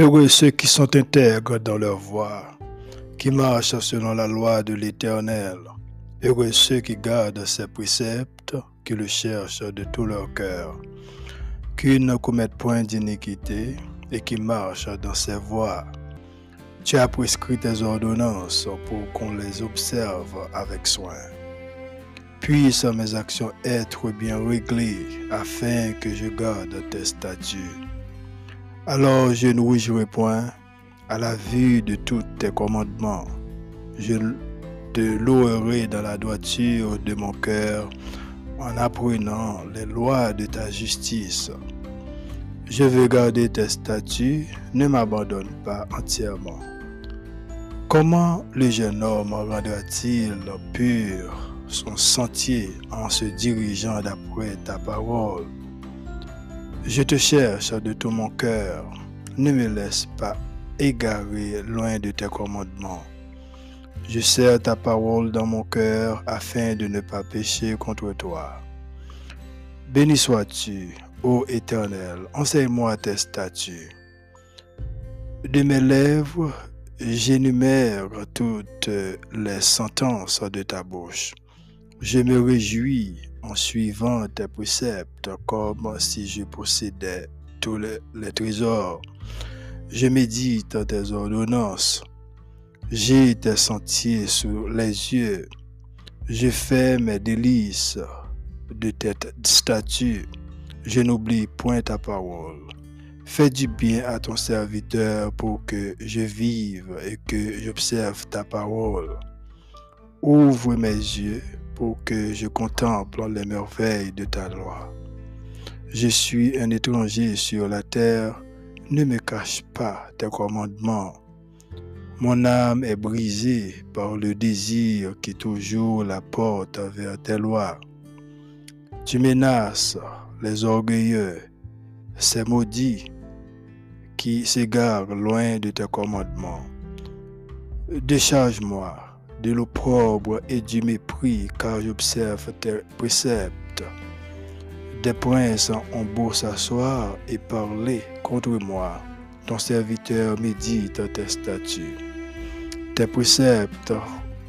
Heureux ceux qui sont intègres dans leur voie, qui marchent selon la loi de l'Éternel. Heureux ceux qui gardent ses préceptes, qui le cherchent de tout leur cœur, qui ne commettent point d'iniquité et qui marchent dans ses voies. Tu as prescrit tes ordonnances pour qu'on les observe avec soin. Puissent mes actions être bien réglées afin que je garde tes statuts. Alors je ne réjouirai point à la vue de tous tes commandements. Je te louerai dans la droiture de mon cœur en apprenant les lois de ta justice. Je veux garder tes statuts, ne m'abandonne pas entièrement. Comment le jeune homme rendra-t-il pur son sentier en se dirigeant d'après ta parole? Je te cherche de tout mon cœur, ne me laisse pas égarer loin de tes commandements. Je serre ta parole dans mon cœur afin de ne pas pécher contre toi. Béni sois-tu, ô Éternel, enseigne-moi tes statuts. De mes lèvres, j'énumère toutes les sentences de ta bouche. Je me réjouis suivant tes préceptes comme si je possédais tous les, trésors. Je médite tes ordonnances. J'ai tes sentiers sous les yeux. Je fais mes délices de tes statuts. Je n'oublie point ta parole. Fais du bien à ton serviteur pour que je vive et que j'observe ta parole. Ouvre mes yeux pour que je contemple les merveilles de ta loi. Je suis un étranger sur la terre, ne me cache pas tes commandements. Mon âme est brisée par le désir qui toujours la porte vers tes lois. Tu menaces les orgueilleux, ces maudits qui s'égare loin de tes commandements. Décharge-moi de l'opprobre et du mépris, car j'observe tes préceptes. Des princes ont beau s'asseoir et parler contre moi. Ton serviteur médite tes statuts. Tes préceptes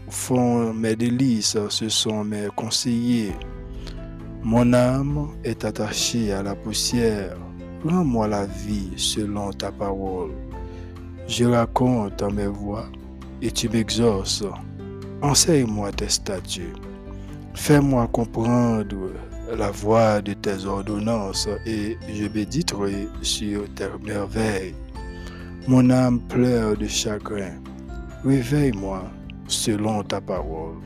font mes délices, ce sont mes conseillers. Mon âme est attachée à la poussière Rends-moi la vie selon ta parole. Je raconte mes voix et tu m'exauces. Enseigne-moi tes statuts. Fais-moi comprendre la voix de tes ordonnances et je méditerai sur tes merveilles. Mon âme pleure de chagrin. Réveille-moi selon ta parole.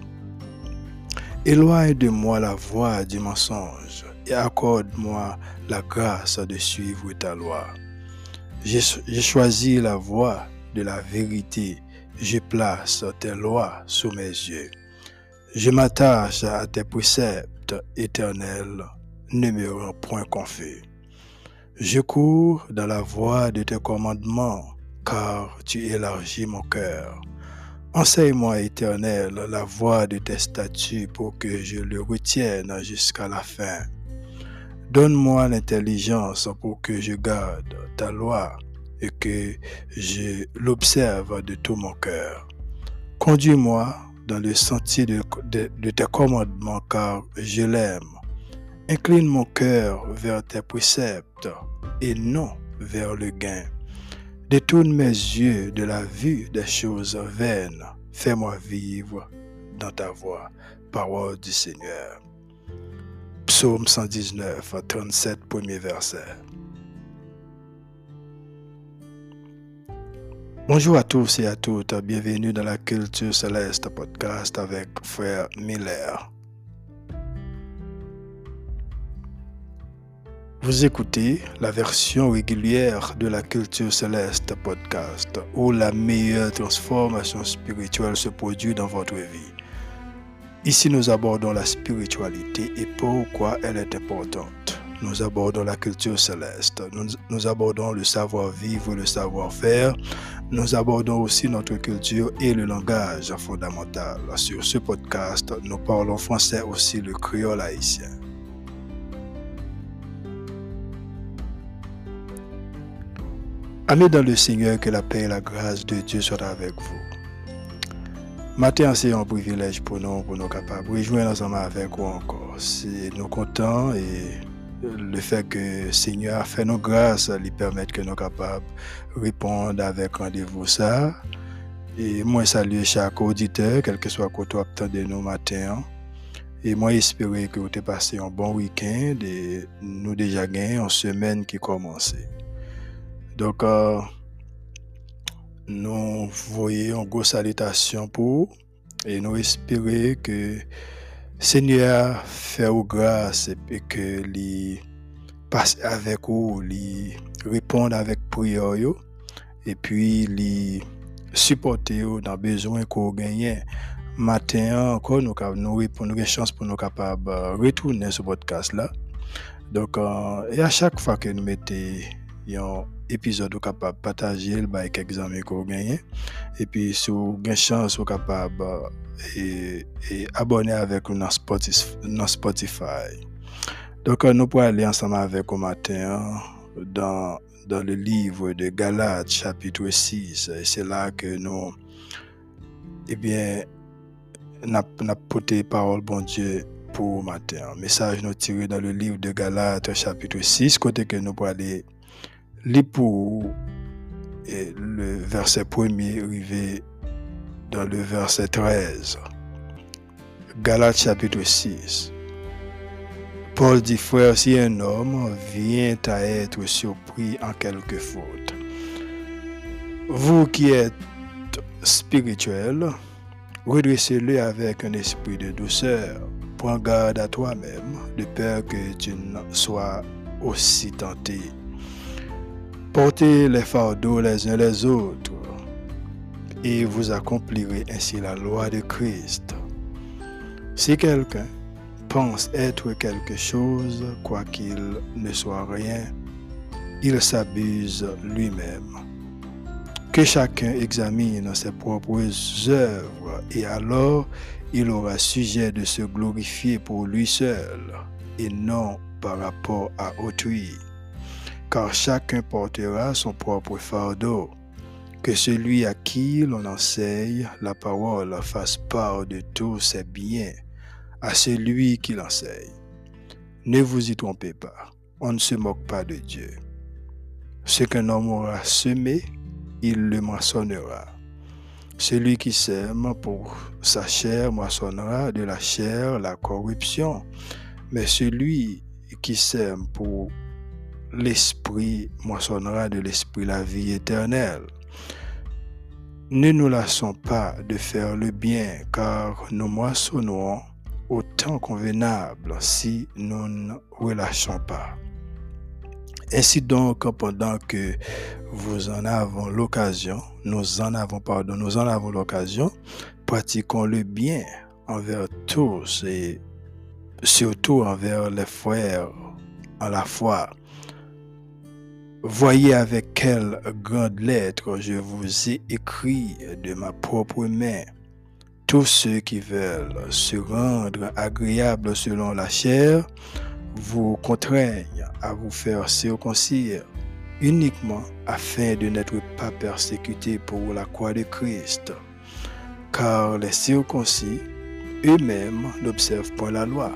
Éloigne de moi la voix du mensonge et accorde-moi la grâce de suivre ta loi. J'ai choisi la voie de la vérité. Je place tes lois sous mes yeux. Je m'attache à tes préceptes éternels. Ne me rends point confus. Je cours dans la voie de tes commandements, car tu élargis mon cœur. Enseigne-moi, éternel, la voie de tes statuts pour que je le retienne jusqu'à la fin. Donne-moi l'intelligence pour que je garde ta loi que je l'observe de tout mon cœur. Conduis-moi dans le sentier de, tes commandements car je l'aime. Incline mon cœur vers tes préceptes et non vers le gain. Détourne mes yeux de la vue des choses vaines. Fais-moi vivre dans ta voie. Parole du Seigneur. Psaume 119, 37, premier verset. Bonjour à tous et à toutes, bienvenue dans la Culture Céleste podcast avec Frère Miller. Vous écoutez la version régulière de la Culture Céleste podcast où la meilleure transformation spirituelle se produit dans votre vie. Ici, nous abordons la spiritualité et pourquoi elle est importante. Nous abordons la culture céleste. Nous, abordons le savoir-vivre, le savoir-faire. Nous abordons aussi notre culture et le langage fondamental. Sur ce podcast, nous parlons français aussi le créole haïtien. Amis dans le Seigneur, que la paix et la grâce de Dieu soient avec vous. Matin, c'est un privilège pour nous, pour nous capables de jouer ensemble avec vous encore. C'est nous contents et le fait que le Seigneur fait nos grâces, lui permettre que nous capables de répondre avec rendez-vous ça. Et moi, saluer chaque auditeur, quel que soit côté de nous matin. Et moi, espérer que vous avez passé un bon week-end et nous déjà gagné une semaine qui commence. Donc, euh, nous voyons une grosse salutation pour et nous espérons que Seigneur fait aux grâce et que lui passe avec vous, lui répondre avec prière et puis lui supporter dans besoin qu'on gagne. Matin encore, nous avons nous chance pour nous capables de retourner ce podcast là. Donc, euh, et à chaque fois que nous mettons épisode capable partager le avec quelques amis qu'on gagne et puis si vous avez chance vous capable et, abonner avec nous dans Spotify. Donc nous pourrons aller ensemble avec au matin dans dans le livre de Galates chapitre 6 et c'est là que nous eh bien n'a porté parole bon Dieu pour matin. Message nous tiré dans le livre de Galates chapitre 6 côté que nous pourrons aller Li pour le verset premier arrivé dans le verset 13. Galates chapitre 6. Paul dit, frère, si un homme vient à être surpris en quelque faute, vous qui êtes spirituel, redressez-le avec un esprit de douceur. Prends garde à toi-même, de peur que tu ne sois aussi tenté Portez les fardeaux les uns les autres et vous accomplirez ainsi la loi de Christ. Si quelqu'un pense être quelque chose, quoiqu'il ne soit rien, il s'abuse lui-même. Que chacun examine ses propres œuvres et alors il aura sujet de se glorifier pour lui seul et non par rapport à autrui car chacun portera son propre fardeau. Que celui à qui l'on enseigne la parole fasse part de tous ses biens à celui qui l'enseigne. Ne vous y trompez pas, on ne se moque pas de Dieu. Ce qu'un homme aura semé, il le moissonnera. Celui qui sème pour sa chair moissonnera de la chair la corruption, mais celui qui sème pour l'Esprit moissonnera de l'Esprit la vie éternelle. Ne nous lassons pas de faire le bien, car nous moissonnons au temps convenable si nous ne relâchons pas. Ainsi donc, pendant que vous en avons l'occasion, nous en avons, pardon, nous en avons l'occasion, pratiquons le bien envers tous et surtout envers les frères en la foi. Voyez avec quelle grande lettre je vous ai écrit de ma propre main. Tous ceux qui veulent se rendre agréables selon la chair vous contraignent à vous faire circoncire uniquement afin de n'être pas persécutés pour la croix de Christ. Car les circoncis eux-mêmes n'observent pas la loi,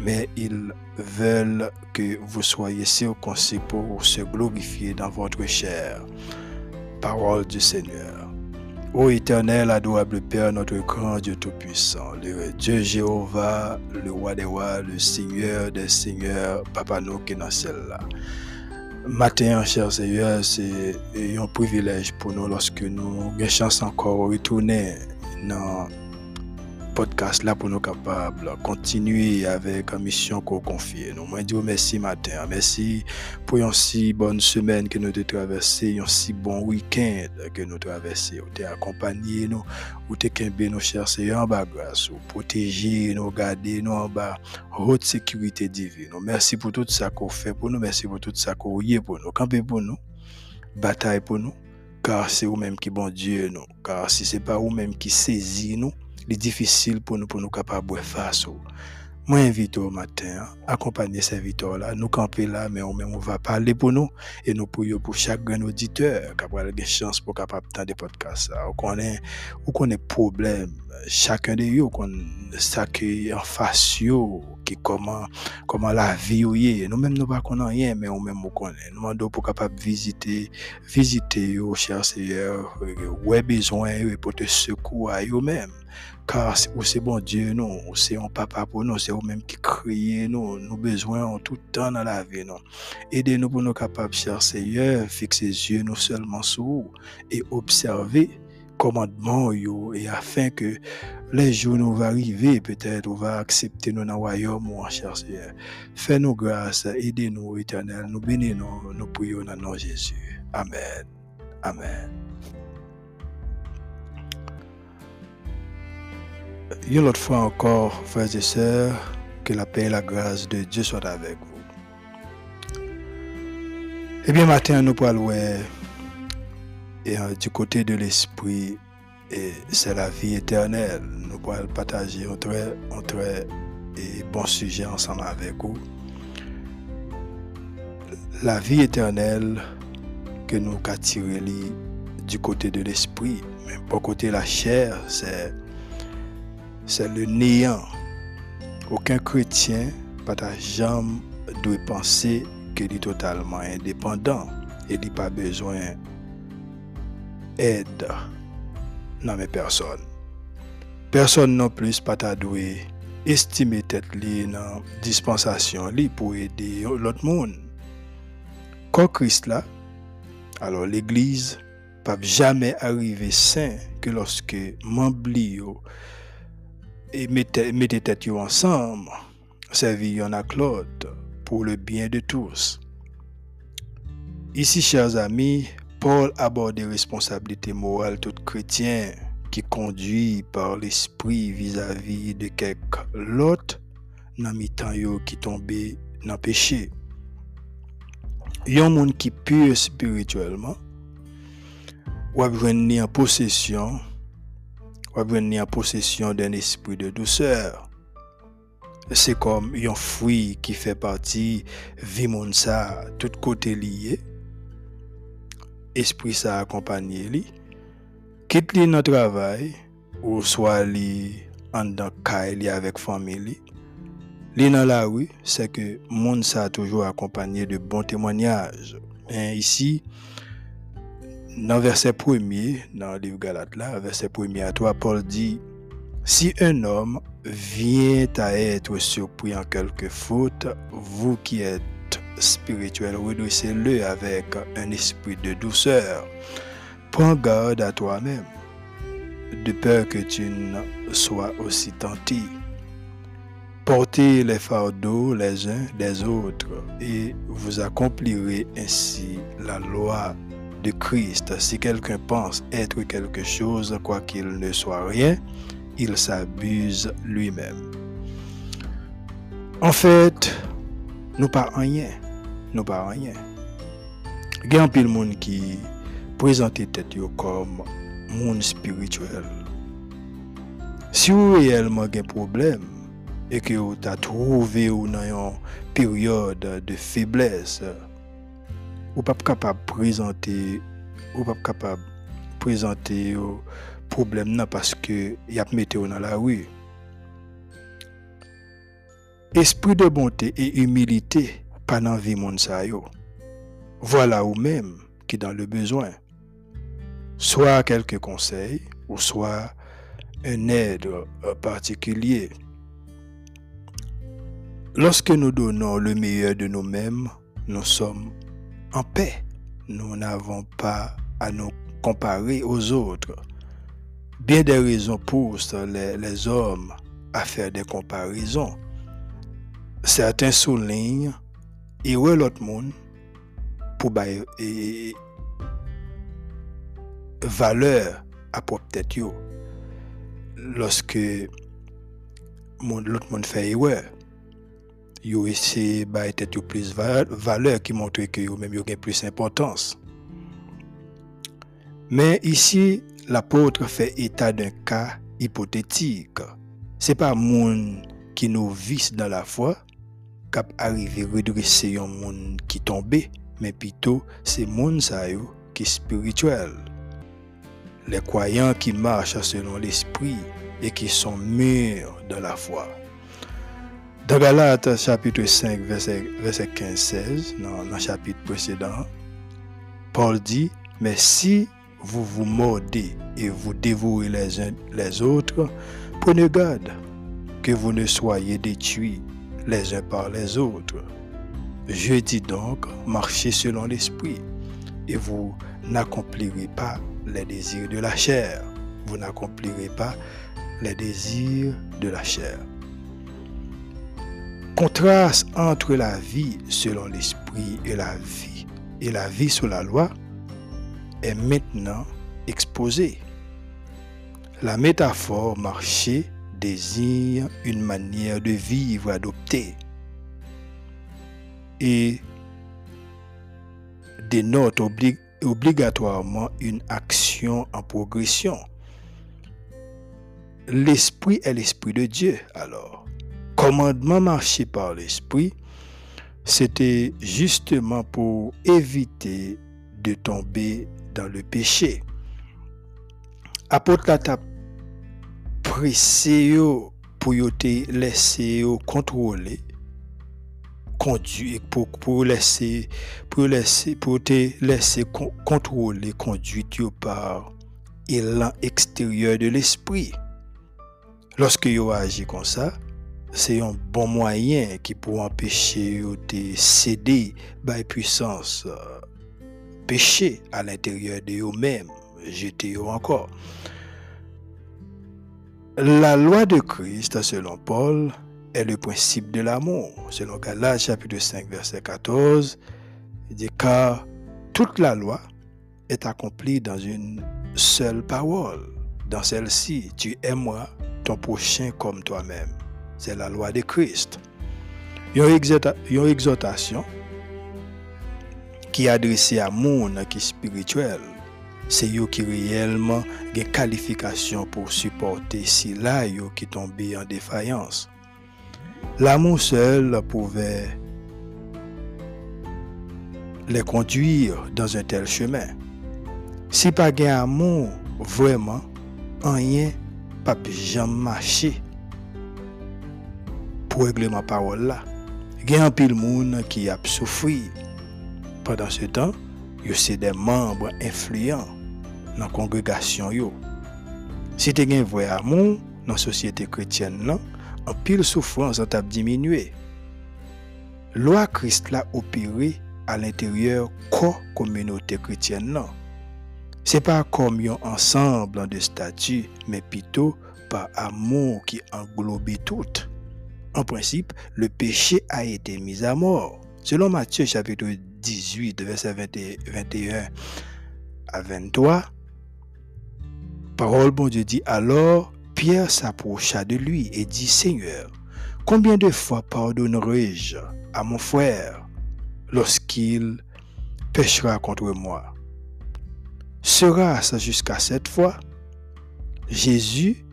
mais ils veulent que vous soyez circoncis pour se glorifier dans votre chair. Parole du Seigneur. Ô éternel, adorable Père, notre grand Dieu Tout-Puissant, le Dieu Jéhovah, le roi des rois, le Seigneur des seigneurs, Papa nous qui celle-là. Matin, cher Seigneur, c'est un privilège pour nous lorsque nous avons chance encore de retourner dans podcast là pour nous capables continuer avec la mission qu'on confie. Nous moi dire merci matin, merci pour une si bonne semaine que nous avons traversé, un si bon week-end que nous avons traversé. Vous avez accompagné nous, vous avez nous chercher en bas grâce, vous protéger nous, garder nous en bas, haute sécurité divine. Merci pour tout ça qu'on fait pour nous, merci pour tout ça qu'on y pour nous, camper pour nous, bataille pour nous, car c'est vous-même qui bon Dieu nous, car si c'est pas vous-même qui saisit nous, est difficile pour nous, pour nous capables de faire face. Moi, invite au matin, accompagner serviteurs là, nous camper là, mais on, on va parler pour nous et nous prions pour chaque grand auditeur qui a des chances pour capable de podcasts. On connaît, on connaît problème, chacun de eux, qu'on s'accueille en face, comment, comment la vie est. Nous-mêmes, nous ne connaissons rien, mais on même nous connaît. Nous demandons pour capable visiter, visiter, chers Seigneur, où besoin, et pour te secours à eux-mêmes. Car c'est bon Dieu, nous, c'est un papa pour nous, c'est vous-même qui crée nous, nous besoins en tout temps dans la vie. Nous. Aidez-nous pour nous capables, cher Seigneur, fixer les yeux nous seulement sur vous et observer commandement et afin que les jours nous arriver, peut-être on va accepter nous dans le royaume, mon cher Seigneur. Fais-nous grâce, aidez-nous, éternel, nous bénissons, nous prions dans nom Jésus. Amen. Amen. Une autre fois encore, frères et sœurs, que la paix et la grâce de Dieu soient avec vous. Eh bien, matin, nous parlons et, euh, du côté de l'esprit, c'est la vie éternelle. Nous pourrons partager un très, et bon sujet ensemble avec vous. La vie éternelle que nous tiré du côté de l'esprit, mais pas côté de la chair, c'est le néant. Aucun chrétien, pas jamais, doit penser qu'il est totalement indépendant et n'a pas besoin d'aide dans mes personnes. Personne non plus pas doit estimer tête li dans dispensation li pour aider l'autre monde. Quand Christ là, alors l'église pas jamais arriver saint que lorsque membre et mettez, mettez tête ensemble, servis en à l'autre pour le bien de tous. Ici, chers amis, Paul aborde les responsabilités morales tout chrétien qui conduit par l'esprit vis-à-vis de quelques l'autre dans mi-temps qui tombé dans le péché. un monde qui pur spirituellement ou venir en possession va venir en possession d'un esprit de douceur. C'est comme un fruit qui fait partie vie ça, tout côté lié. Esprit ça accompagné li. Quitte li dans travail ou soit li en dans li avec famille li. dans la rue, c'est que monde ça toujours accompagné de bons témoignages. Ici, dans verset premier, dans le livre Galate là, verset premier à toi, Paul dit, si un homme vient à être surpris en quelque faute, vous qui êtes spirituel, redressez-le avec un esprit de douceur. Prends garde à toi-même, de peur que tu ne sois aussi tenté. Portez les fardeaux les uns des autres et vous accomplirez ainsi la loi de Christ. Si quelqu'un pense être quelque chose, quoi qu'il ne soit rien, il s'abuse lui-même. En fait, nous pas rien. Nous pas rien. Il y a un de monde qui présente tête comme monde spirituel. Si vous réellement un problème et que vous avez trouvé dans une période de faiblesse, ou pas capable de présenter ou pas capable présenter problème parce que y a météo dans la rue esprit de bonté et humilité pas dans voilà ou même qui dans le besoin soit quelques conseils ou soit un aide particulier lorsque nous donnons le meilleur de nous-mêmes nous sommes en paix. Nous n'avons pas à nous comparer aux autres. Bien des raisons poussent les, hommes à faire des comparaisons. Certains soulignent et où l'autre monde pour et, valeur à propre tête lorsque l'autre monde fait erreur yo essaie ba être plus valeur qui montre que yo même yo plus d'importance. Mais ici, l'apôtre fait état d'un cas hypothétique. C'est pas monde qui nous vissent dans la foi, cap arriver redresser un monde qui tombé, mais plutôt c'est monde ça qui est spirituel. Les croyants qui marchent selon l'esprit et qui sont mûrs dans la foi. Dans Galates chapitre 5, verset, verset 15-16, dans, le chapitre précédent, Paul dit, mais si vous vous mordez et vous dévorez les uns les autres, prenez garde que vous ne soyez détruits les uns par les autres. Je dis donc, marchez selon l'esprit et vous n'accomplirez pas les désirs de la chair. Vous n'accomplirez pas les désirs de la chair contraste entre la vie selon l'esprit et la vie et la vie sous la loi est maintenant exposé. La métaphore marché une manière de vivre adoptée et dénote obligatoirement une action en progression. L'esprit est l'esprit de Dieu alors commandement marché par l'Esprit, c'était justement pour éviter de tomber dans le péché. Apôtre a pressé pour te laisser contrôler conduire pour, pour laisser pour laisser pour te laisser contrôler conduite par l'élan extérieur de l'esprit. Lorsque yo agi comme ça, c'est un bon moyen qui peut empêcher de céder par puissance euh, péché à l'intérieur de eux-mêmes, jeter encore. La loi de Christ, selon Paul, est le principe de l'amour. Selon Galates chapitre 5, verset 14, il dit car toute la loi est accomplie dans une seule parole. Dans celle-ci, tu aimeras ton prochain comme toi-même c'est la loi de Christ. Une exhortation qui est adressée à monde qui est spirituel. se yo ki reyelman gen kalifikasyon pou supporte si la yo ki tombe an defayans. L'amou sel pouve le konduir dans un tel chemen. Si pa gen amou vweman, an yen papi jan mache pou regleman parol la. Gen an pil moun ki ap soufri. Pendan se tan, yo se den membre influyen dans la congrégation yo. Si tu as un vrai amour dans la société chrétienne, là, un pile souffrance a diminué. Loi Christ l'a à l'intérieur de la communauté chrétienne. Ce n'est pas comme un ensemble de statuts, mais plutôt par amour qui englobe tout. En principe, le péché a été mis à mort. Selon Matthieu chapitre 18, verset 21 à 23, parole bon Dieu dit alors, Pierre s'approcha de lui et dit, Seigneur, combien de fois pardonnerai-je à mon frère lorsqu'il péchera contre moi? Sera-ce jusqu'à cette fois? Jésus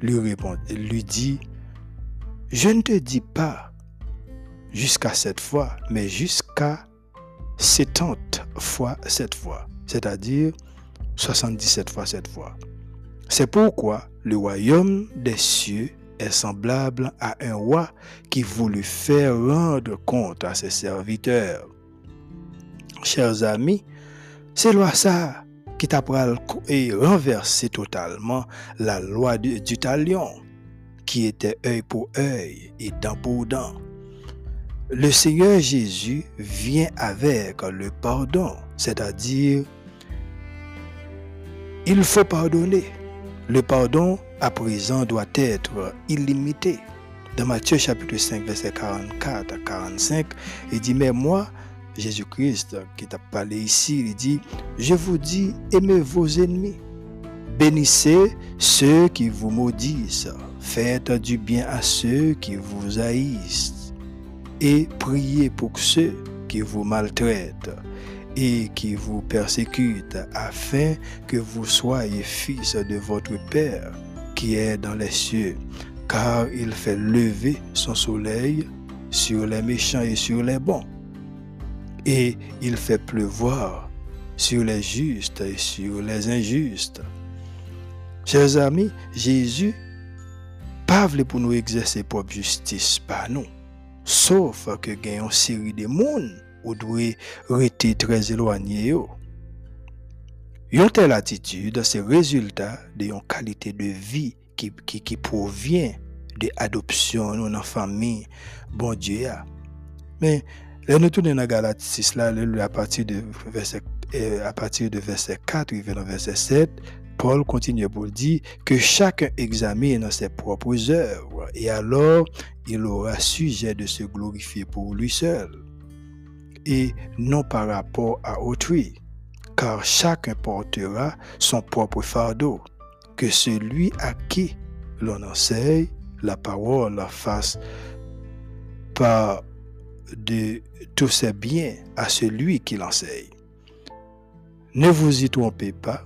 lui, répond, lui dit, je ne te dis pas jusqu'à cette fois, mais jusqu'à 70 fois cette fois, c'est-à-dire 77 fois cette fois. C'est pourquoi le royaume des cieux est semblable à un roi qui voulut faire rendre compte à ses serviteurs. Chers amis, c'est loi ça qui t'a renverser totalement la loi du talion qui était œil pour œil et dent pour dent. Le Seigneur Jésus vient avec le pardon, c'est-à-dire il faut pardonner. Le pardon à présent doit être illimité. Dans Matthieu chapitre 5, verset 44 à 45, il dit, mais moi, Jésus-Christ qui t'a parlé ici, il dit, je vous dis, aimez vos ennemis, bénissez ceux qui vous maudissent, Faites du bien à ceux qui vous haïssent. Et priez pour ceux qui vous maltraitent et qui vous persécutent afin que vous soyez fils de votre Père qui est dans les cieux. car il fait lever son soleil sur les méchants et sur les bons. Et il fait pleuvoir sur les justes et sur les injustes. Chers amis, Jésus pas pour nous exercer propre justice par nous. Sauf que gagne une série de monde ou très éloigné. Une telle attitude, c'est le résultat d'une qualité de vie qui, qui, qui provient de l'adoption dans la famille, bon Dieu. Mais, là, nous tournons dans Galates 6, là, à partir de verset, euh, à partir de verset 4, il dans verset 7, Paul continue pour dire que chacun examine ses propres œuvres et alors il aura sujet de se glorifier pour lui seul et non par rapport à autrui, car chacun portera son propre fardeau, que celui à qui l'on enseigne la parole la fasse par de tous ses biens à celui qui l'enseigne. Ne vous y trompez pas,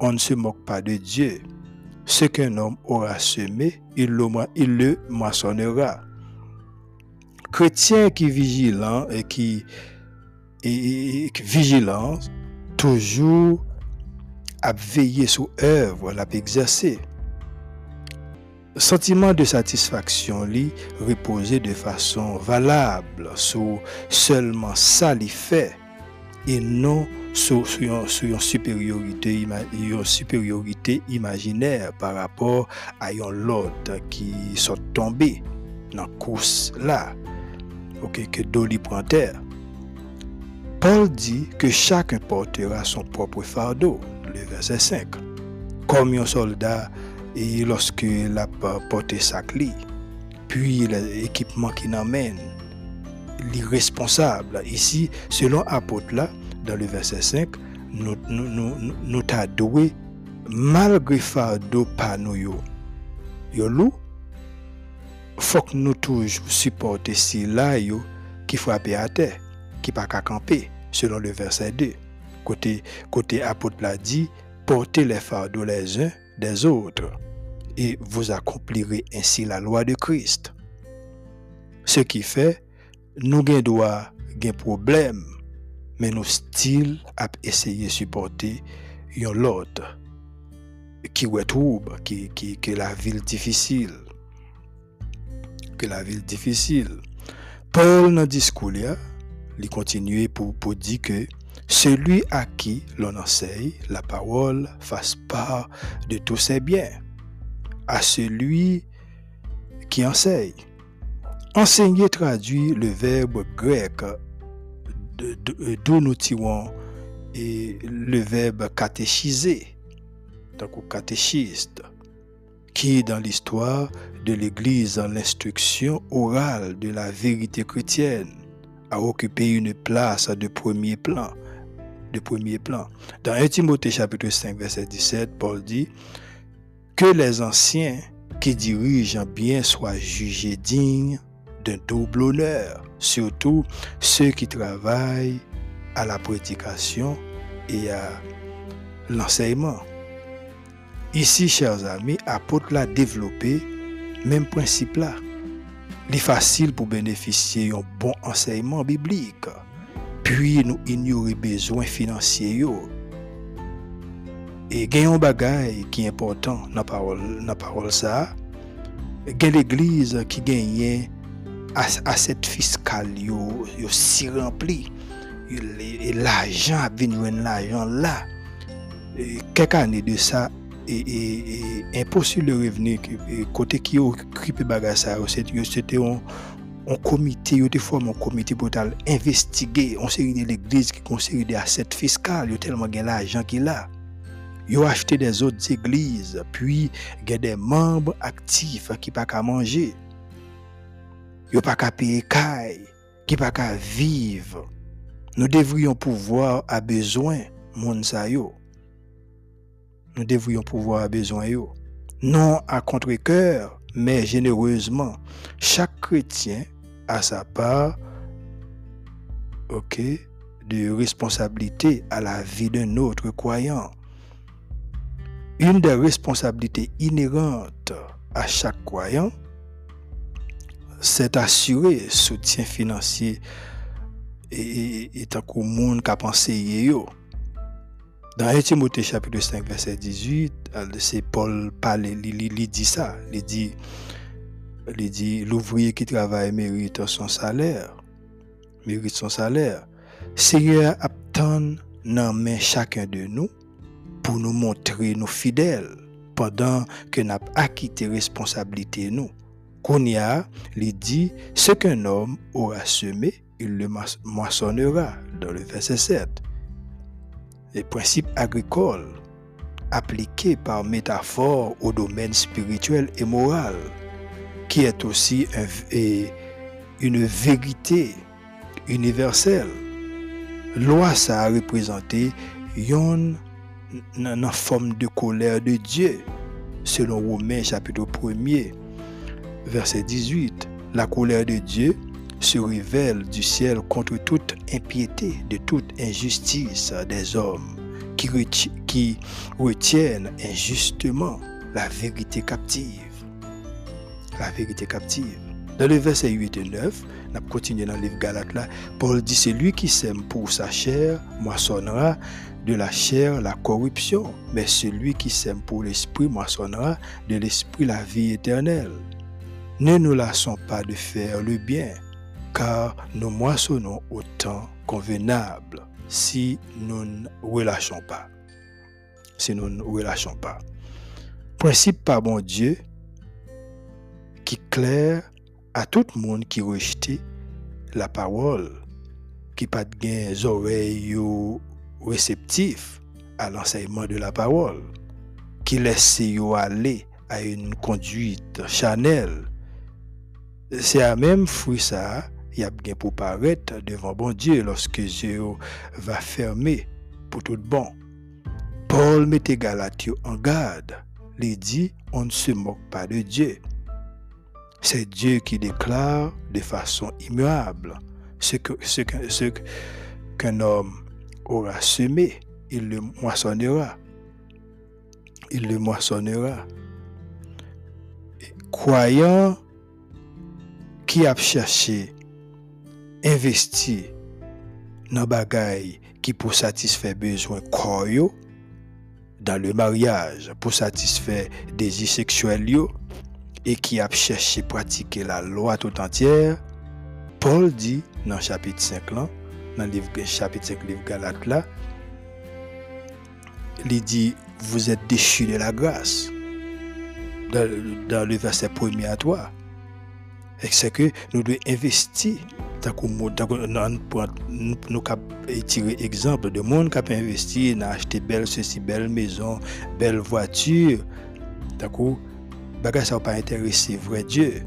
on ne se moque pas de Dieu. Ce qu'un homme aura semé, il le, il le moissonnera. Chrétien qui est vigilant et qui vigilant, toujours à veiller sur œuvre, à exercer. Sentiment de satisfaction lui reposer de façon valable sur seulement ça lui fait et non sur, une supériorité, supériorité imaginaire par rapport à un lot qui sont tombés dans la course là, ok, que Dolly terre. Paul dit que chacun portera son propre fardeau, le verset 5. Comme un soldat, et lorsque la porté sa clé, puis l'équipement qui n'amène, l'irresponsable. Ici, selon apôtre dans le verset 5, nous, nous, nous, nous t'a doué malgré fardeau par nous yo. Yo lou, faut que nous toujours supporter si là qui frappe à terre, qui pas camper, selon le verset 2. Côté, côté apôtre l'a dit, portez les fardeaux les uns des autres, et vous accomplirez ainsi la loi de Christ. Ce qui fait, nous avons droit, problème mais nous still à essayer de supporter un l'autre qui est trouble, qui, qui, la ville difficile. La ville difficile. Paul, discours, il continue pour, pour dire que celui à qui l'on enseigne la parole fasse part de tous ses biens, à celui qui enseigne. Enseigner traduit le verbe grec d'où nous tirons le verbe catéchiser, donc catéchiste, qui dans l'histoire de l'Église en l'instruction orale de la vérité chrétienne a occupé une place de premier plan. De premier plan. Dans 1 Timothée chapitre 5 verset 17, Paul dit que les anciens qui dirigent bien soient jugés dignes d'un double honneur, surtout ceux qui travaillent à la prédication et à l'enseignement. Ici, chers amis, apôtre l'a développé même principe là. Il est facile pour bénéficier d'un bon enseignement biblique. Puis nous ignorer besoins financiers. Et un bagage qui est important dans la parole, dans parole ça. L'église qui gagne aset fiskal yo, yo si rempli e l'ajan ap vinwen l'ajan la kek ane de sa e e, e imposib le revene kote ki yo kripe baga sa yo se te yon komite, yo te form yon komite pou tal investige, yon seri de l'eglise ki konseri de aset fiskal, yo telman gen la ajan ki la yo achete de zot eglise puis gen de membre aktif ki pa ka manje yo pa ka peye kay ki pa ka vive nou devriyon pouvoir a bezwen moun sa yo. Nous devrions pouvoir besoin yo. Non à contre-cœur, mais généreusement. Chaque chrétien a sa part, de responsabilité à la vie d'un autre croyant. Une des responsabilités inhérentes à chaque croyant, c'est assurer soutien financier et, tant qu'au monde qui a pensé Dans 1 Timothée chapitre 5 verset 18, c'est Paul parle, il, dit ça, il dit l'ouvrier qui travaille mérite son salaire, mérite son salaire. Seigneur attend dans main chacun de nous pour nous montrer nous fidèles pendant que nous avons acquitté responsabilité nous. Qu'on y a, il dit, ce qu'un homme aura semé, il le moissonnera, dans le verset 7. Les principes agricoles appliqués par métaphore au domaine spirituel et moral, qui est aussi une vérité universelle. Loi, ça a représenté une, forme de colère de Dieu, selon Romains chapitre 1er, verset 18. La colère de Dieu se révèle du ciel contre toute impiété, de toute injustice des hommes qui, retiennent injustement la vérité captive. La vérité captive. Dans le verset 8 et 9, on continue dans le livre Galate là, Paul dit Celui qui sème pour sa chair moissonnera de la chair la corruption, mais celui qui sème pour l'esprit moissonnera de l'esprit la vie éternelle. Ne nous lassons pas de faire le bien, car nous moissonnons au temps convenable si nous ne relâchons pas. Si nous ne relâchons pas. Principe par Dieu qui claire à tout le monde qui rejette la parole, qui pas de oreilles réceptifs à l'enseignement de la parole, qui laisse aller à une conduite chanelle. C'est à même fruit ça, y a bien pour paraître devant bon Dieu lorsque Dieu va fermer pour tout bon. Paul mettait Galatio en garde. Il dit, on ne se moque pas de Dieu. C'est Dieu qui déclare de façon immuable ce qu'un ce qu'un homme aura semé, il le moissonnera. Il le moissonnera. Croyant qui a cherché, investi dans bagaille qui pour satisfaire besoin corps dans le mariage, pour satisfaire désirs sexuels et qui a cherché pratiquer la loi tout entière, Paul dit dans chapitre 5 là, dans le chapitre 5 livre Galate là, il dit, vous êtes déchus de la grâce. Dans, le verset premier à toi. Et c'est que nous devons investir. Nous avons tiré exemple de monde qui a investi, a acheté belle ceci, belle maison, belle voiture. D'accord bagage ça pas intéressé vrai Dieu.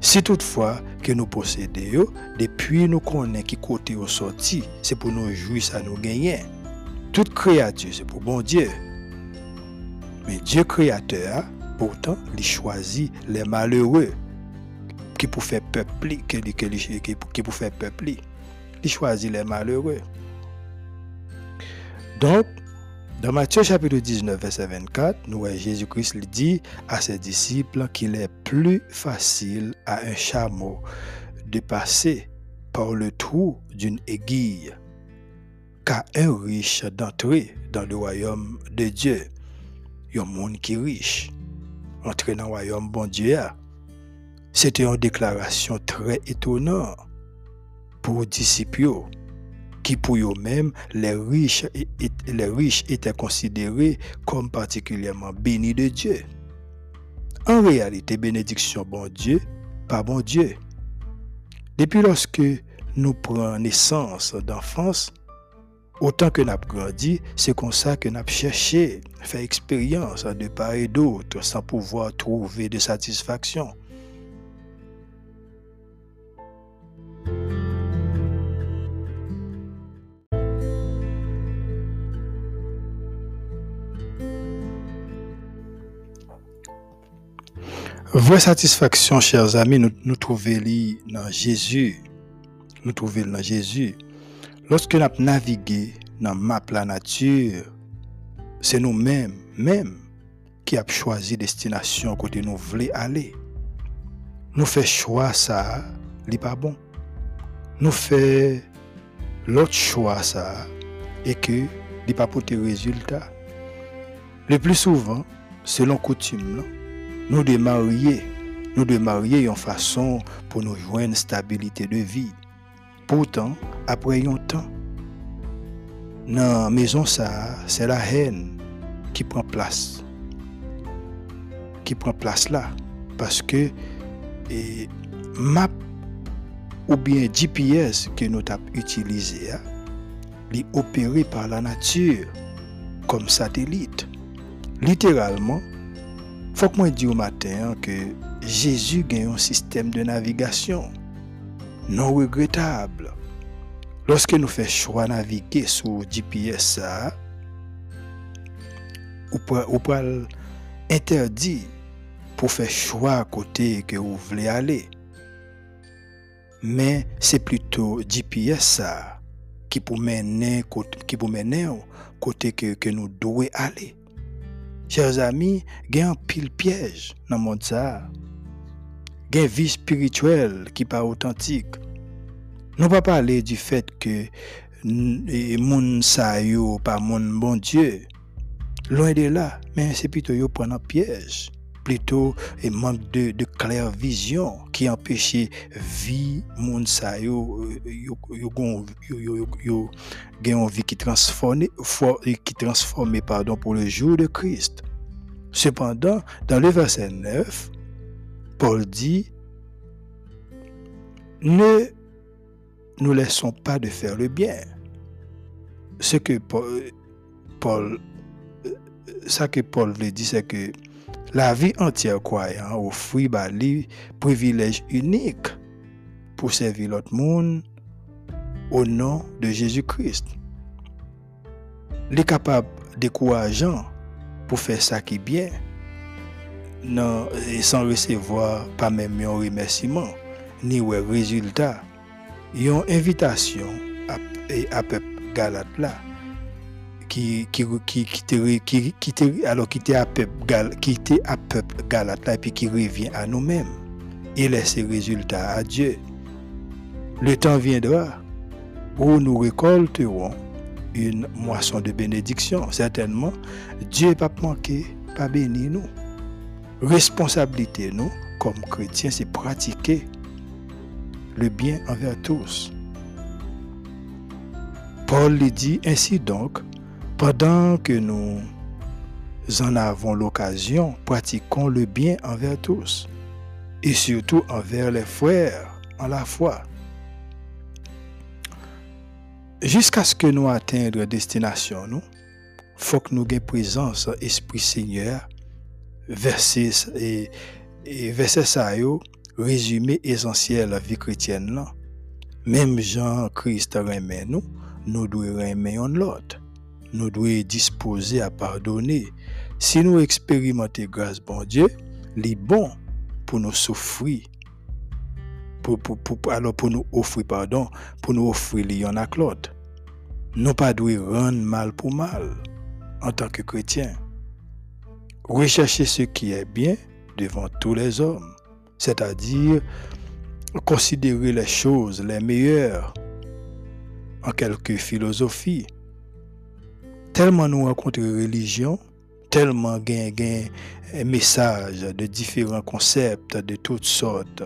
Si toutefois que nous possédons, depuis nous connaissons qui côté au sorti, c'est pour nous jouir ça nous gagner. Toute créature, c'est pour bon Dieu. Mais Dieu créateur, pourtant, il choisit les malheureux qui pour faire peuple, qui, qui pour faire peuple. Il choisit les malheureux. Donc, dans Matthieu chapitre 19, verset 24, nous voyons Jésus-Christ dit à ses disciples qu'il est plus facile à un chameau de passer par le trou d'une aiguille qu'à un riche d'entrer dans le royaume de Dieu. Il y a un monde qui est riche. Entrer dans le royaume bon Dieu. C'était une déclaration très étonnante pour les disciples qui pour eux-mêmes, les riches, étaient considérés comme particulièrement bénis de Dieu. En réalité, bénédiction bon Dieu, pas bon Dieu. Depuis lorsque nous prenons naissance d'enfance, autant que nous grandi, c'est comme ça que nous cherché, fait expérience de part et d'autre sans pouvoir trouver de satisfaction. Vraie satisfaction, chers amis, nous, nous trouvons dans Jésus. Nous trouvons dans Jésus. Lorsque nous avons navigué dans map la nature, c'est nous-mêmes, même, qui a choisi destination côté nous voulons aller. Nous fait choix ça, n'est pas bon. Nous fait l'autre choix ça et que n'est pas pour tes résultats. Le plus souvent, selon coutume, nous de marier, nous de marier en façon pour nous joindre stabilité de vie. Pourtant, après un temps, dans la maison c'est la haine qui prend place. Qui prend place là. Parce que et, map ou bien GPS que nous avons utilisé, hein, est opéré par la nature comme satellite. Littéralement, faut que moi dise au matin que Jésus a un système de navigation non regrettable. Lorsque nous faisons choix naviguer sur GPS, ou peut interdit pour faire choix à côté que vous voulez aller. Mais c'est plutôt GPS qui peut mener qui côté que nous devons aller. Chers amis, il y a un piège dans le monde. Il y a une vie spirituelle qui n'est pas authentique. Nous ne pas parler du fait que les gens sa pas mon bon Dieu. Loin de là, mais c'est plutôt un piège. Plutôt un manque de, de claire vision qui empêche vie moun sa yo yo une vie qui transforme qui pardon pour le jour de Christ. Cependant, dans le verset 9, Paul dit ne nous laissons pas de faire le bien. Ce que Paul, ça que Paul veut dire, c'est que la vie entière croyant offre un privilège unique pour servir l'autre monde au nom de Jésus-Christ. Il est capable décourageant pour faire ça qui est bien, non, sans recevoir pas même un remerciement, ni un résultat une invitation à, à là qui qui qui qui qui alors qui était à peuple Gal, qui était à peuple Galate et puis qui revient à nous-mêmes et laisse ses résultats à Dieu. Le temps viendra où nous récolterons une moisson de bénédiction. Certainement, Dieu pas manqué, pas béni nous. Responsabilité, nous, comme chrétiens, c'est pratiquer le bien envers tous. Paul lui dit ainsi donc, pendant que nous en avons l'occasion, pratiquons le bien envers tous, et surtout envers les frères en la foi. Jusqu'à ce que nous atteignions destination, nous, faut que nous ayons présence Esprit Seigneur, verset et, et verset ça, résumé essentiel la vie chrétienne Même Jean-Christ remet nous, nous devons aimer l'autre. Nous devons disposer à pardonner. Si nous expérimentons grâce, bon Dieu, les bon pour nous souffrir. Pour, pour, pour, alors pour nous offrir pardon, pour nous offrir l'un à l'autre. Nous pas devons rendre mal pour mal en tant que chrétien. Rechercher ce qui est bien devant tous les hommes c'est-à-dire considérer les choses les meilleures en quelque philosophie. Tellement nous rencontrons religion, tellement gain gain messages de différents concepts de toutes sortes,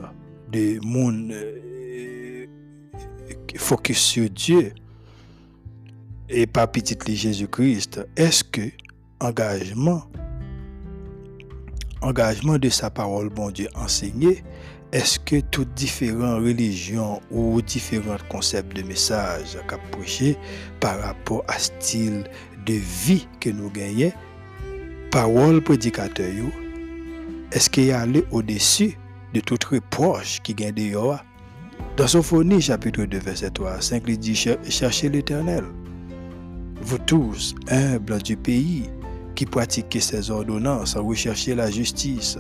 de monde euh, focus sur Dieu et pas petit Jésus-Christ. Est-ce que engagement engagement de sa parole, bon Dieu, enseigné, est-ce que toutes différentes religions ou différents concepts de message qu'a par rapport à style de vie que nous gagnons, parole prédicateur, est-ce qu'il y a au-dessus de toute reproche qui gagne dehors? Dans Sophonie, chapitre 2, verset 3 à 5, il dit Cherchez l'éternel, vous tous, humbles du pays, qui pratiquez ces ordonnances, recherchez la justice,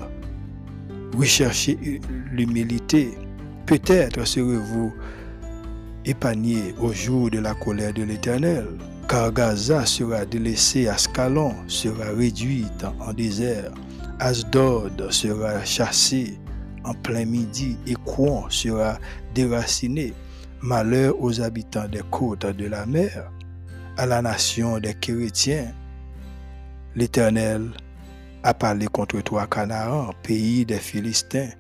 recherchez l'humilité. Peut-être serez-vous épargné au jour de la colère de l'Éternel. Car Gaza sera délaissée, Ascalon sera réduite en désert, Asdod sera chassé en plein midi, et sera déraciné. Malheur aux habitants des côtes de la mer, à la nation des chrétiens. L'Éternel a parlé contre toi, Canaan, pays des Philistins.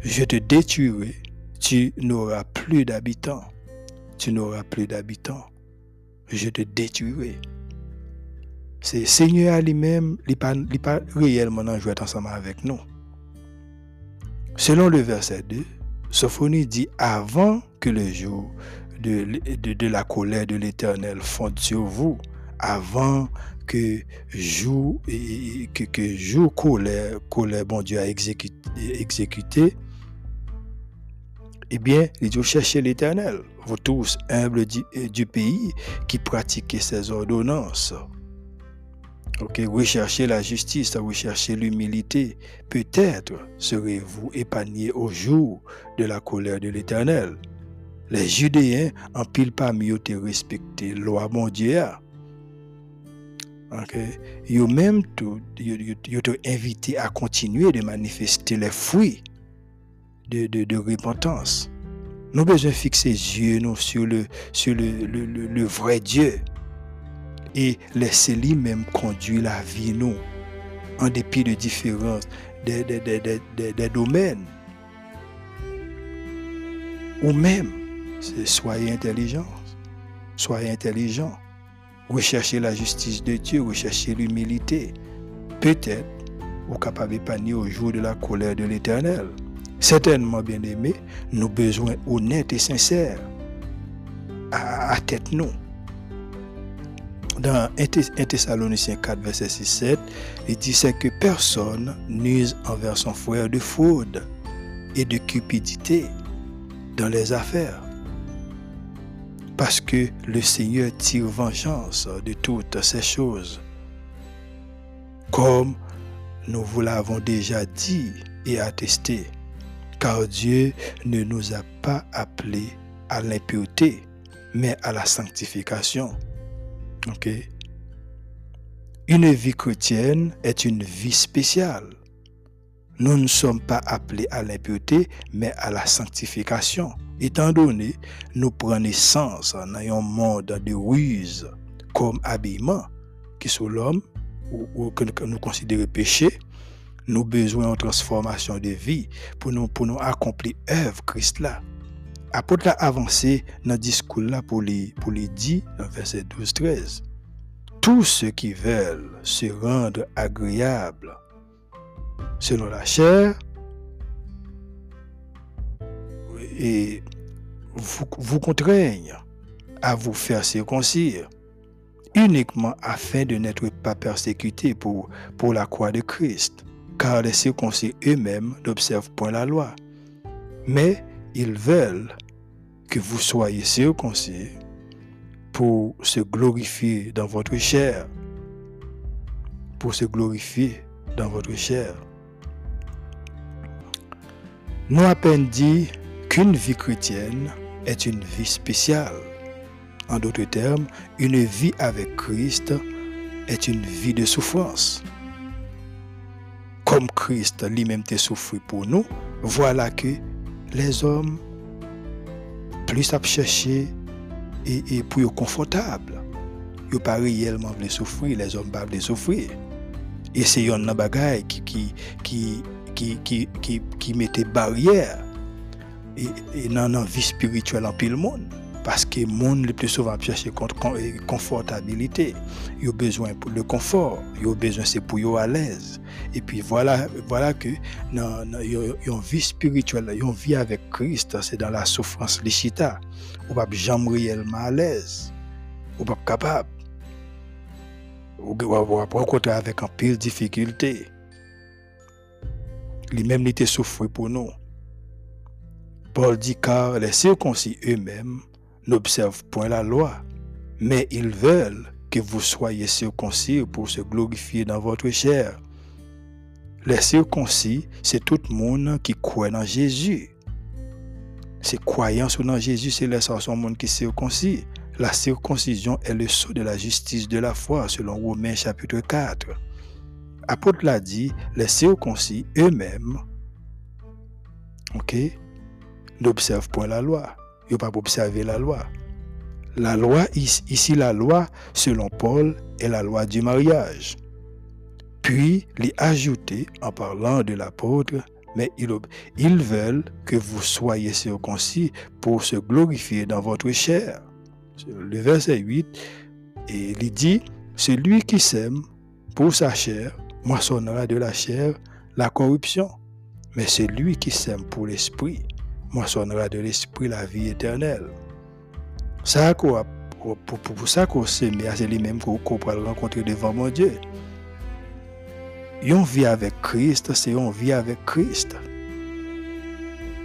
Je te détruirai, tu n'auras plus d'habitants. Tu n'auras plus d'habitants je te détruirai. C'est Seigneur lui-même, il n'est pas, réellement en jouet ensemble avec nous. Selon le verset 2, Sophonie dit avant que le jour de, la colère de l'Éternel fonde sur vous, avant que jour, que, colère, colère, bon Dieu a exécuté, exécuté eh bien, il dit chercher l'Éternel, vous tous humbles du, pays qui pratiquez ses ordonnances. Ok, recherchez la justice, recherchez l'humilité. Peut-être serez-vous épargnés au jour de la colère de l'Éternel. Les Judéens en pile pas mieux te respecter loi mon Dieu. Ok, Ils même tout, invité à continuer de manifester les fruits de, de, repentance. Nous besoin fixer les yeux nous, sur, le, sur le, le, vrai Dieu et laisser lui-même conduire la vie nous en dépit de différences des, domaines. Ou même, soyez intelligents, soyez intelligents. Recherchez la justice de Dieu, recherchez l'humilité. Peut-être, vous capable d'épargner au jour de la colère de l'Éternel. Certainement, bien aimé, nous besoin honnêtes et sincères à, tête nous. Dans 1 Thessaloniciens 4, verset 6, 7, il dit que personne n'use envers son frère de fraude et de cupidité dans les affaires. Parce que le Seigneur tire vengeance de toutes ces choses. Comme nous vous l'avons déjà dit et attesté car Dieu ne nous a pas appelés à l'impureté, mais à la sanctification. Ok? Une vie chrétienne est une vie spéciale. Nous ne sommes pas appelés à l'impureté, mais à la sanctification. Étant donné, nous prenons naissance dans un monde de ruse comme habillement qui sont l'homme ou, que nous considérons péché, nous besoin de transformation de vie pour nous, pour nous accomplir œuvre Christ là. Apôtre a avancé dans le discours là pour les, pour les dire dans verset 12-13. Tous ceux qui veulent se rendre agréables selon la chair et vous, vous contraignent à vous faire circoncire uniquement afin de n'être pas persécutés pour, pour la croix de Christ car les circoncis eux-mêmes n'observent point la loi. Mais ils veulent que vous soyez circoncis pour se glorifier dans votre chair. Pour se glorifier dans votre chair. Nous à peine dit qu'une vie chrétienne est une vie spéciale? En d'autres termes, une vie avec Christ est une vie de souffrance comme Christ lui-même t'a souffert pour nous, voilà que les hommes, plus à chercher et, et pour être confortable, ils pas réellement souffrir, les hommes pas voulu souffrir. Et c'est un bagaille qui, qui, qui, qui, qui, qui, barrière et, et dans la vie spirituelle en pile monde parce que le monde le plus souvent cherche confortabilité. Il a besoin pour le confort, il a besoin c'est pour être à l'aise. Et puis voilà, voilà que dans, une vie spirituelle, une vie avec Christ, c'est dans la souffrance lichita. On va jamais réellement à l'aise. On pas capable. On va rencontrer avec un pile difficulté. Lui-même, était souffert pour nous. Paul dit car les circoncis eux-mêmes n'observent point la loi, mais ils veulent que vous soyez circoncis pour se glorifier dans votre chair. Les circoncis, c'est tout le monde qui croit dans Jésus. C'est croyance dans Jésus, c'est les monde qui circoncis. la circoncision est le sceau de la justice de la foi, selon Romains chapitre 4. Apôtre l'a dit, les circoncis eux-mêmes, ok, n'observent point la loi. Ils n'ont pas observer la loi. La loi, ici la loi, selon Paul, est la loi du mariage. Puis, les ajouter en parlant de l'apôtre, mais ils, veulent que vous soyez circoncis pour se glorifier dans votre chair. Le verset 8, et il dit, celui qui sème pour sa chair moissonnera de la chair la corruption, mais celui qui sème pour l'esprit moissonnera de l'esprit la vie éternelle. Ça, pour, pour, ça qu'on sème, c'est lui-même qu'on peut rencontrer devant mon Dieu. Yon vie avec Christ, c'est une vie avec Christ.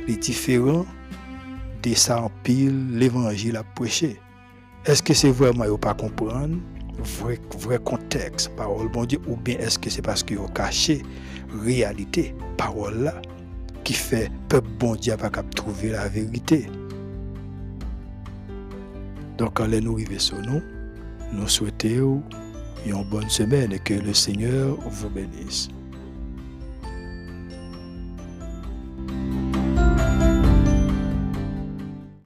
Les différents de ça pile l'évangile à prêcher. Est-ce que c'est vraiment ne pas comprendre? Vrai, vrai contexte, parole bon Dieu, ou bien est-ce que c'est parce qu'ils ont caché réalité, parole là, qui fait peuple bon Dieu pas trouver la vérité. Donc quand nous arrivons sur nous, nous souhaitons une bonne semaine et que le Seigneur vous bénisse.